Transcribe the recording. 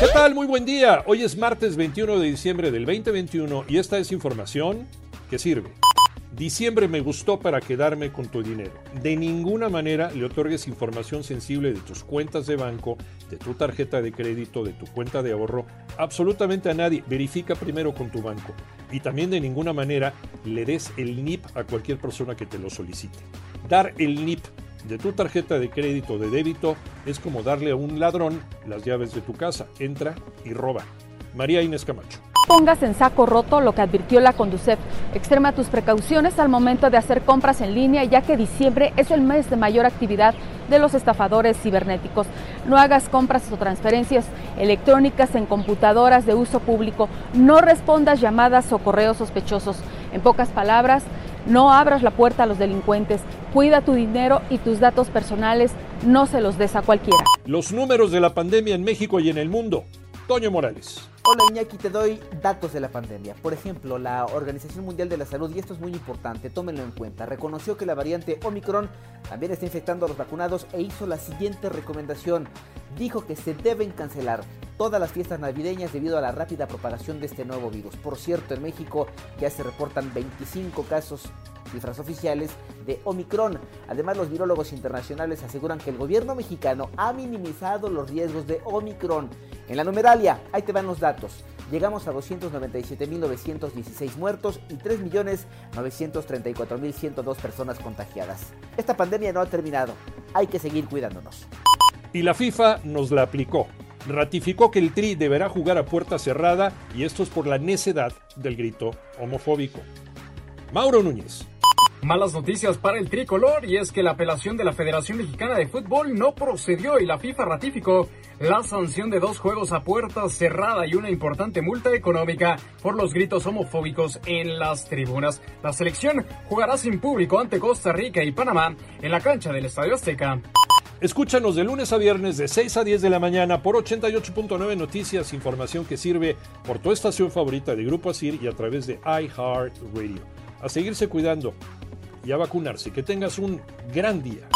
¿Qué tal? Muy buen día. Hoy es martes 21 de diciembre del 2021 y esta es información que sirve. Diciembre me gustó para quedarme con tu dinero. De ninguna manera le otorgues información sensible de tus cuentas de banco, de tu tarjeta de crédito, de tu cuenta de ahorro, absolutamente a nadie. Verifica primero con tu banco. Y también de ninguna manera le des el NIP a cualquier persona que te lo solicite. Dar el NIP de tu tarjeta de crédito o de débito es como darle a un ladrón las llaves de tu casa. Entra y roba. María Inés Camacho pongas en saco roto lo que advirtió la Conducef. Extrema tus precauciones al momento de hacer compras en línea, ya que diciembre es el mes de mayor actividad de los estafadores cibernéticos. No hagas compras o transferencias electrónicas en computadoras de uso público. No respondas llamadas o correos sospechosos. En pocas palabras, no abras la puerta a los delincuentes. Cuida tu dinero y tus datos personales. No se los des a cualquiera. Los números de la pandemia en México y en el mundo. Toño Morales. Hola Iñaki, te doy datos de la pandemia. Por ejemplo, la Organización Mundial de la Salud, y esto es muy importante, tómenlo en cuenta, reconoció que la variante Omicron también está infectando a los vacunados e hizo la siguiente recomendación. Dijo que se deben cancelar todas las fiestas navideñas debido a la rápida propagación de este nuevo virus. Por cierto, en México ya se reportan 25 casos cifras oficiales de Omicron. Además, los virólogos internacionales aseguran que el gobierno mexicano ha minimizado los riesgos de Omicron. En la numeralia, ahí te van los datos. Llegamos a 297.916 muertos y 3.934.102 personas contagiadas. Esta pandemia no ha terminado. Hay que seguir cuidándonos. Y la FIFA nos la aplicó. Ratificó que el Tri deberá jugar a puerta cerrada y esto es por la necedad del grito homofóbico. Mauro Núñez. Malas noticias para el tricolor y es que la apelación de la Federación Mexicana de Fútbol no procedió y la FIFA ratificó la sanción de dos juegos a puerta cerrada y una importante multa económica por los gritos homofóbicos en las tribunas. La selección jugará sin público ante Costa Rica y Panamá en la cancha del Estadio Azteca. Escúchanos de lunes a viernes de 6 a 10 de la mañana por 88.9 Noticias, información que sirve por tu estación favorita de Grupo Asir y a través de iHeartRadio. A seguirse cuidando y a vacunarse. Que tengas un gran día.